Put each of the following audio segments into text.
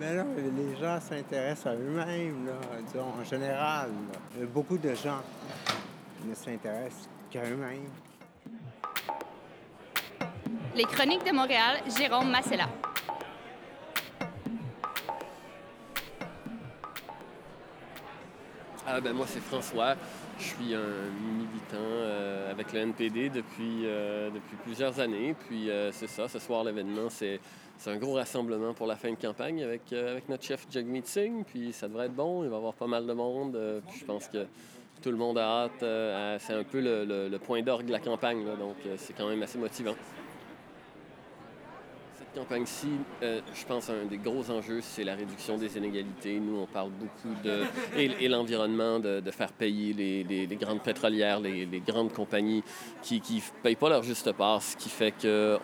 Mais là, les gens s'intéressent à eux-mêmes, là, disons, en général. là. Beaucoup de gens ne s'intéressent qu'à eux-mêmes. Les Chroniques de Montréal, Jérôme Massella. Ah ben moi c'est François, je suis un militant euh, avec le NPD depuis, euh, depuis plusieurs années. Puis euh, c'est ça, ce soir l'événement c'est, un gros rassemblement pour la fin de campagne avec, avec notre chef Jagmeet Singh. Puis ça devrait être bon, il va y avoir pas mal de monde. puis je pense que tout le monde a hâte. c'est un peu le, le- point d'orgue de la campagne, donc c'est quand même assez motivant. Campagne-ci, euh, je pense un des gros enjeux, c'est la réduction des inégalités. Nous, on parle beaucoup de... Et, l'environnement, de, faire payer les, grandes pétrolières, les, grandes compagnies qui ne payent pas leur juste part, ce qui fait que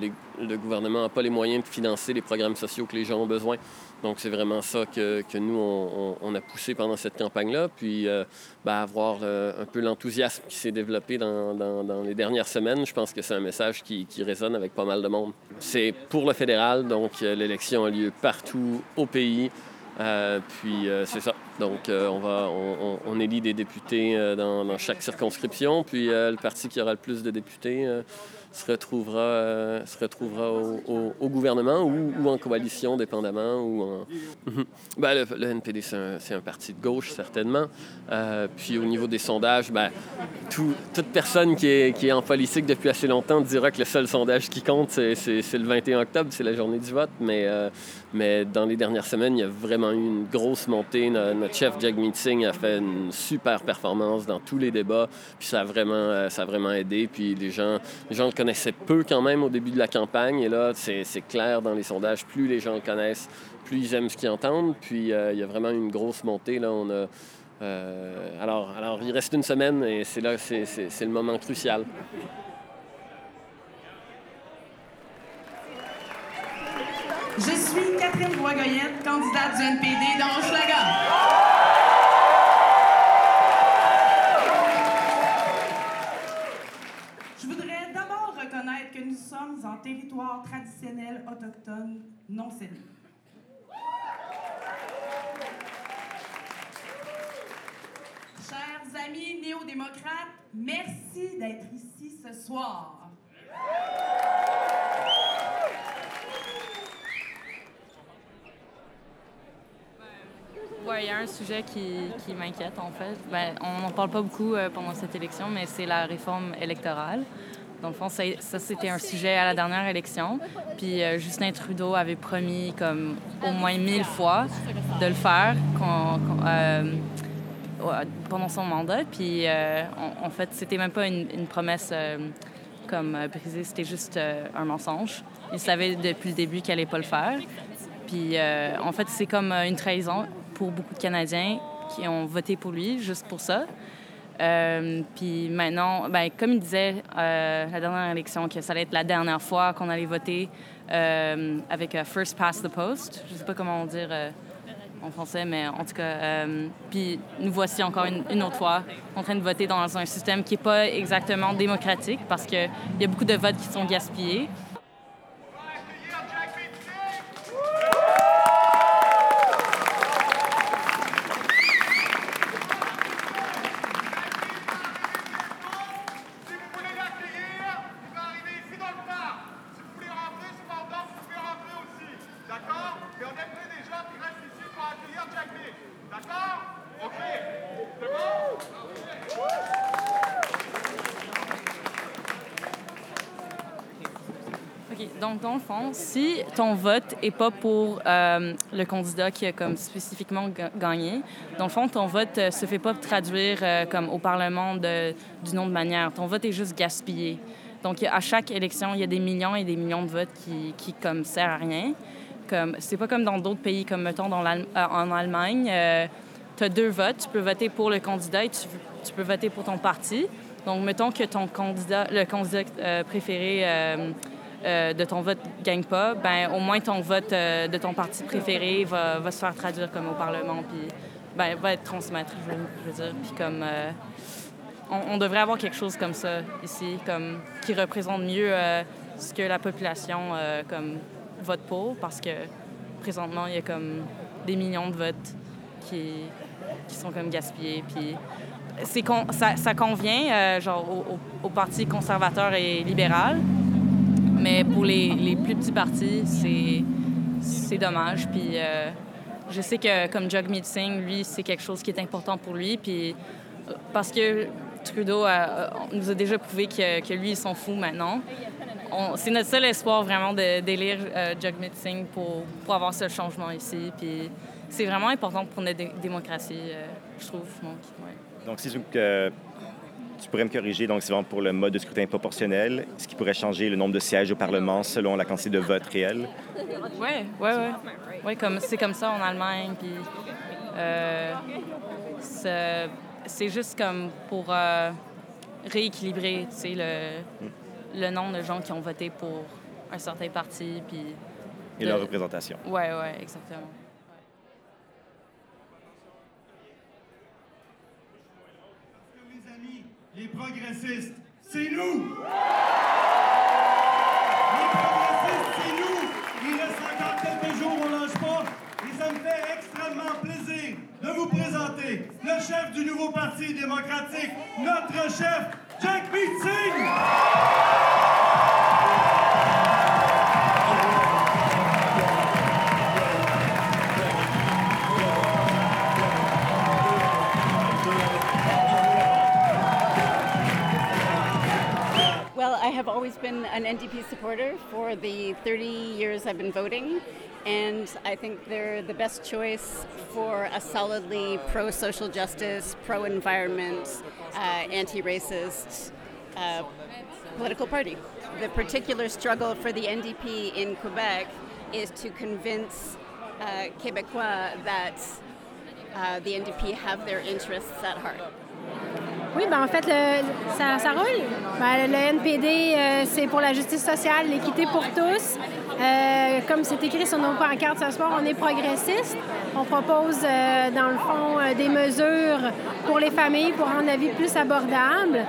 les- le gouvernement n'a pas les moyens de financer les programmes sociaux que les gens ont besoin. Donc, c'est vraiment ça que, nous, on, a poussé pendant cette campagne-là. Puis, euh, ben, avoir euh, un peu l'enthousiasme qui s'est développé dans, les dernières semaines, je pense que c'est un message qui, qui résonne avec pas mal de monde. C'est pour le fédéral, donc euh, l'élection a lieu partout au pays. Euh, puis euh, c'est ça. Donc euh, on, va, on, élit des députés dans, chaque circonscription. Puis le parti qui aura le plus de députés se retrouvera, se retrouvera au, gouvernement ou, ou en coalition, dépendamment. Ou en... Ben, le, NPD, c'est un, parti de gauche, certainement. Puis au niveau des sondages, ben, tout- toute personne qui est, en politique depuis assez longtemps dira que le seul sondage qui compte, c'est, le 21 octobre, c'est la journée du vote. Mais dans les dernières semaines, il y a vraiment eu une grosse montée. No- Notre chef Jagmeet Singh a fait une super performance dans tous les débats. Puis ça a vraiment, euh, ça vraiment aidé. Puis les gens, les gens le connaissaient peu quand même au début de la campagne. Et là, c'est, clair dans les sondages, plus les gens le connaissent, plus ils aiment ce qu'ils entendent. Puis euh, il y a vraiment une grosse montée. Là, on a, euh, alors, alors, il reste une semaine et c'est là, c'est le moment crucial. Je suis Catherine Boisgoyette, candidate du NPD dans Hochelaga. Je voudrais d'abord reconnaître que nous sommes en territoire traditionnel autochtone non cédé. Chers amis néo-démocrates, merci d'être ici ce soir. Il y a un sujet qui, qui m'inquiète, en fait. Ben, on n'en parle pas beaucoup euh, pendant cette élection, mais c'est la réforme électorale. Dans le fond, ça, c'était un sujet à la dernière élection. Puis euh, Justin Trudeau avait promis comme au moins mille fois de le faire euh, pendant son mandat. Puis en, fait, c'était même pas une, une promesse comme brisée, c'était juste un mensonge. Il savait depuis le début qu'il allait pas le faire. Puis en fait, c'est comme une trahison pour beaucoup de Canadiens qui ont voté pour lui juste pour ça. Euh, puis maintenant, ben, comme il disait euh, la dernière élection, que ça allait être la dernière fois qu'on allait voter euh, avec First Past the Post. Je sais pas comment on dire en français, mais en tout cas, puis nous voici encore une, une autre fois en train de voter dans un système qui n'est pas exactement démocratique parce qu'il y a beaucoup de votes qui sont gaspillés. Si vous voulez l'accueillir, il va arriver ici dans le parc. Si vous voulez rentrer, cependant, vous pouvez rentrer aussi. D'accord Mais on aimerait des gens qui restent ici pour accueillir Jack Nick. D'accord OK. C'est bon OK. Donc, dans le fond, si ton vote n'est pas pour euh, le candidat qui a comme spécifiquement ga- gagné, dans le fond, ton vote ne se fait pas traduire euh, comme au Parlement d'une autre manière. Ton vote est juste gaspillé. Donc, à chaque élection, il y a des millions et des millions de votes qui, qui comme, servent à rien. Comme, c'est pas comme dans d'autres pays, comme mettons dans euh, en Allemagne. tu as deux votes. Tu peux voter pour le candidat et tu, tu peux voter pour ton parti. Donc, mettons que ton candidat, le candidat euh, préféré euh, de ton vote ne gagne pas, ben au moins ton vote euh, de ton parti préféré va, va se faire traduire comme au Parlement, puis ben, va être transmettre, je veux, dire. Puis comme euh, on, devrait avoir quelque chose comme ça ici, comme qui représente mieux ce que la population comme vote pour, parce que présentement, il y a comme des millions de votes qui, qui sont comme gaspillés. Puis c'est ça, ça, convient euh, genre au, et libéral, mais pour les, les plus petits partis, c'est, dommage. Puis euh, je sais que comme Jagmeet Singh, lui, c'est quelque chose qui est important pour lui. Puis parce que Trudeau nous a déjà prouvé que, que lui, il s'en fout maintenant. c'est notre seul espoir vraiment d'élire euh, Jagmeet Singh pour, pour, avoir ce changement ici. Puis c'est vraiment important pour notre démocratie, euh, je trouve. Donc, ouais. donc si tu pourrais me corriger, donc c'est vraiment pour le mode de scrutin proportionnel, ce qui pourrait changer le nombre de sièges au Parlement selon la quantité de votes réels? Oui, oui, oui. Ouais, comme, c'est comme ça en Allemagne. Puis, euh, c'est juste comme pour euh, rééquilibrer le, le nombre de gens qui ont voté pour un certain parti. Puis Et leur représentation. Oui, oui, exactement. Les amis, les c'est nous! Les progressistes, c'est nous! Il reste encore quelques jours, on lâche pas. Et ça me fait extrêmement plaisir de vous présenter le chef du nouveau Parti démocratique, notre chef, Jack Singh! Been an NDP supporter for the 30 years I've been voting. and I think they're the best choice for a solidly pro social justice, pro environment, uh, anti racist uh, political party. The particular struggle for the NDP in Quebec is to convince uh, Québécois that uh, the NDP have their interests at heart. Oui, ben en fait, ça, ça, roule. Ben, le NPD, euh, c'est pour la justice sociale, l'équité pour tous. Euh, comme c'est écrit sur nos pancartes ce soir, on est progressiste. On propose, euh, dans le fond, des mesures pour les familles pour rendre la vie plus abordable.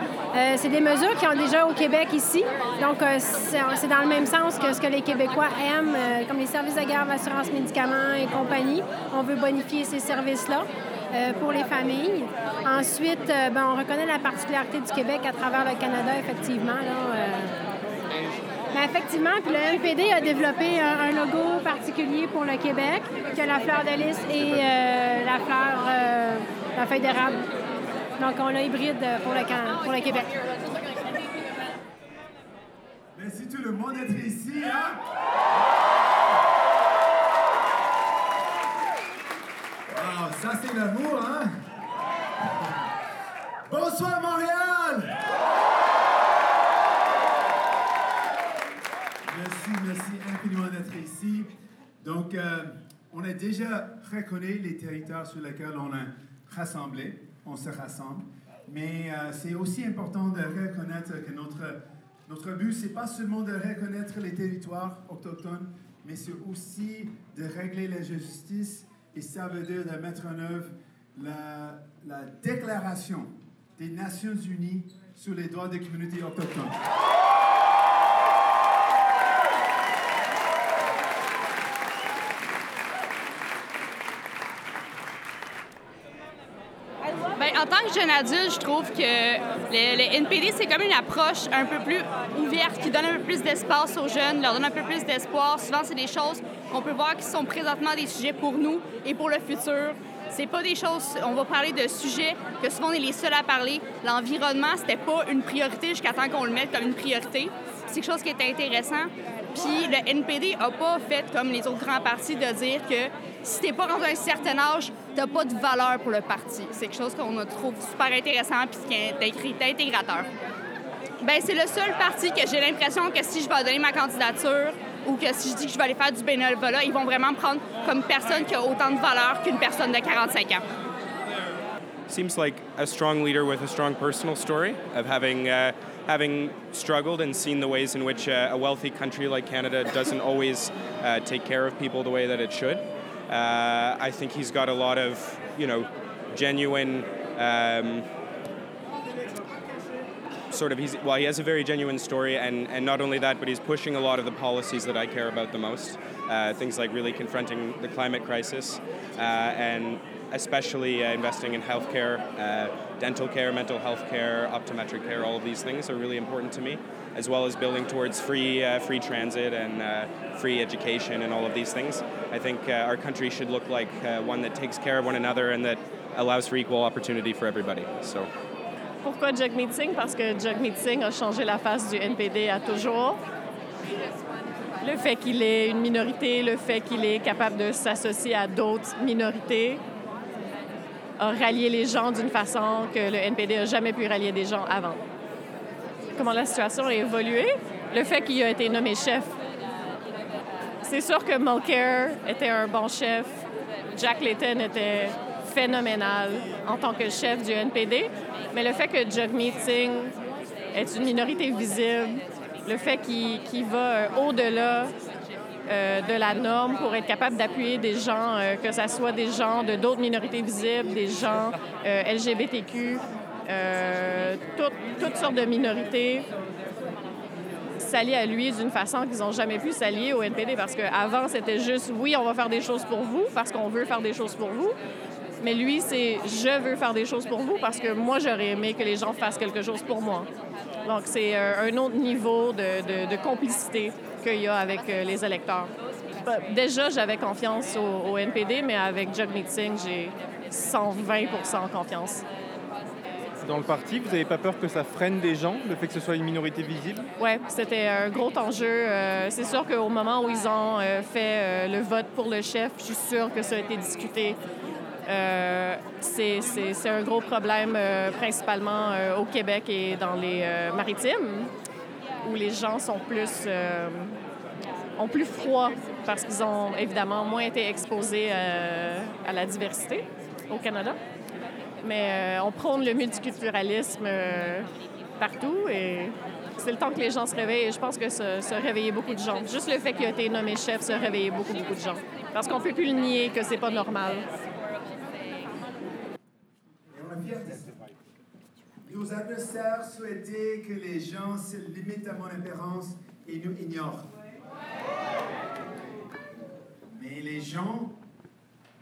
c'est des mesures qui ont déjà au Québec ici. Donc, c'est dans le même sens que ce que les Québécois aiment, comme les services de garde, l'assurance médicaments et compagnie. On veut bonifier ces services-là. Euh, pour les familles. Ensuite, euh, ben, on reconnaît la particularité du Québec à travers le Canada, effectivement. Là, euh. ben, effectivement, puis le NPD a développé un, logo particulier pour le Québec, qui a la fleur de lys et la fleur, la feuille d'érable. Donc, on l'a hybride pour le, pour le Québec. Merci tout le monde d'être ici. Hein? Ça c'est l'amour, hein? Bonsoir Montréal! Merci, merci infiniment d'être ici. Donc, euh, on a déjà reconnu les territoires sur lesquels on a rassemblé, on se rassemble, mais euh, c'est aussi important de reconnaître que notre, notre but, c'est pas seulement de reconnaître les territoires autochtones, mais c'est aussi de régler la justice et ça veut dire de mettre en œuvre la, la déclaration des Nations Unies sur les droits des communautés autochtones. Bien, en tant que jeune adulte, je trouve que le, NPD, c'est comme une approche un peu plus ouverte, qui donne un peu plus d'espace aux jeunes, leur donne un peu plus d'espoir. Souvent, c'est des choses qu'on peut voir qui sont présentement des sujets pour nous et pour le futur. C'est pas des choses. On va parler de sujets que souvent on est les seuls à parler. L'environnement, c'était pas une priorité jusqu'à temps qu'on le mette comme une priorité. C'est quelque chose qui est intéressant. Puis le NPD a pas fait comme les autres grands partis de dire que si t'es pas rendu un certain âge, t'as pas de valeur pour le parti. C'est quelque chose qu'on trouve super intéressant puis qui est intégrateur. Ben c'est le seul parti que j'ai l'impression que si je vais donner ma candidature, ou que si je dis que je vais aller faire du bénévolat, ils vont vraiment prendre comme personne qui a autant de valeur qu'une personne de 45 ans. Seems like a strong leader with a strong personal story of having uh, having struggled and seen the ways in which uh, a wealthy country like Canada doesn't always uh, take care of people the way that it should. Uh, I think he's got a lot of you know genuine. Um, sort of he's well he has a very genuine story and and not only that but he's pushing a lot of the policies that I care about the most uh, things like really confronting the climate crisis uh, and especially uh, investing in healthcare uh, dental care mental health care optometric care all of these things are really important to me as well as building towards free uh, free transit and uh, free education and all of these things. I think our country should look like one that takes care of one another and that allows for equal opportunity for everybody so Pourquoi Jagmeet Singh? Parce que Jagmeet Singh a changé la face du NPD à toujours. Le fait qu'il est une minorité, le fait qu'il est capable de s'associer à d'autres minorités a rallié les gens d'une façon que le NPD n'a jamais pu rallier des gens avant. Comment la situation a évolué? Le fait qu'il a été nommé chef. C'est sûr que Mulcair était un bon chef. Jack Layton était phénoménal en tant que chef du NPD, mais le fait que Jagmeet Singh est une minorité visible, le fait qu'il va euh, au-delà euh, de la norme pour être capable d'appuyer des gens, euh, que ce soit des gens de d'autres minorités visibles, des gens LGBTQ, toutes sortes de minorités, s'allier à lui d'une façon qu'ils n'ont jamais pu s'allier au NPD parce qu'avant, c'était juste oui, on va faire des choses pour vous parce qu'on veut faire des choses pour vous. Mais lui, c'est je veux faire des choses pour vous parce que moi, j'aurais aimé que les gens fassent quelque chose pour moi. Donc, c'est euh, un autre niveau de, complicité qu'il y a avec euh, les électeurs. Déjà, j'avais confiance au, NPD, mais avec Jagmeet Singh, j'ai 120% confiance. Dans le parti, vous n'avez pas peur que ça freine des gens, le fait que ce soit une minorité visible? Oui, c'était un gros enjeu. Euh, c'est sûr qu'au moment où ils ont fait le vote pour le chef, je suis sûre que ça a été discuté euh, c'est un gros problème euh, principalement euh, au Québec et dans les maritimes, où les gens sont plus, ont plus froid parce qu'ils ont évidemment moins été exposés à la diversité au Canada. Mais on prône le multiculturalisme partout et c'est le temps que les gens se réveillent et je pense que ça, ça réveillait beaucoup de gens. Juste le fait qu'il a été nommé chef, ça réveillait beaucoup, beaucoup de gens. Parce qu'on ne peut plus le nier que c'est pas normal. Nos adversaires souhaitaient que les gens se limitent à mon apparence et nous ignorent. Mais les gens,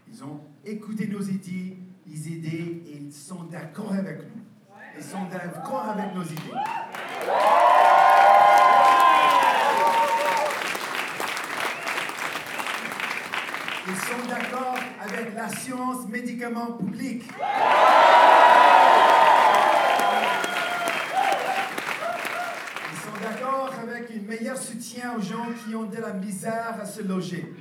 ils ont écouté nos idées, les idées et ils sont d'accord avec nous. Ils sont d'accord avec nos idées. Ils sont d'accord avec la science médicament public. Aux gens qui ont de la misère à se loger.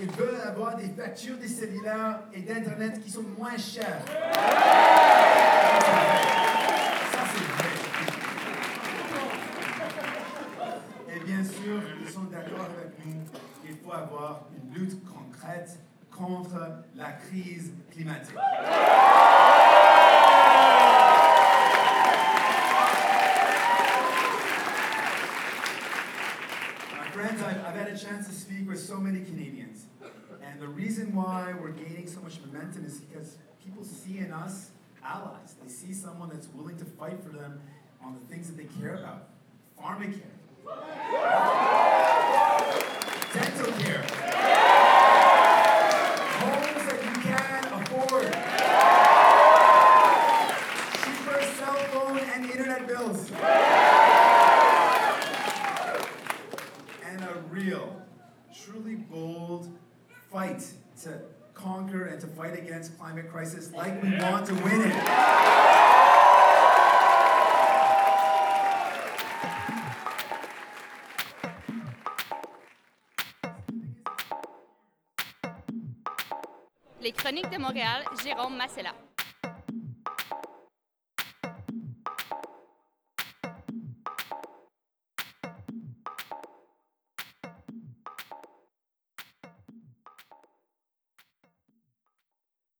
Ils veulent avoir des factures des cellulaires et d'Internet qui sont moins chères. Ça, c'est vrai. Et bien sûr, ils sont d'accord avec nous qu'il faut avoir une lutte concrète contre la crise climatique. A chance to speak with so many Canadians. And the reason why we're gaining so much momentum is because people see in us allies. They see someone that's willing to fight for them on the things that they care about. Pharmacare. Climate crisis like we want to win it. Les Chroniques de Montréal, Jérôme Massella.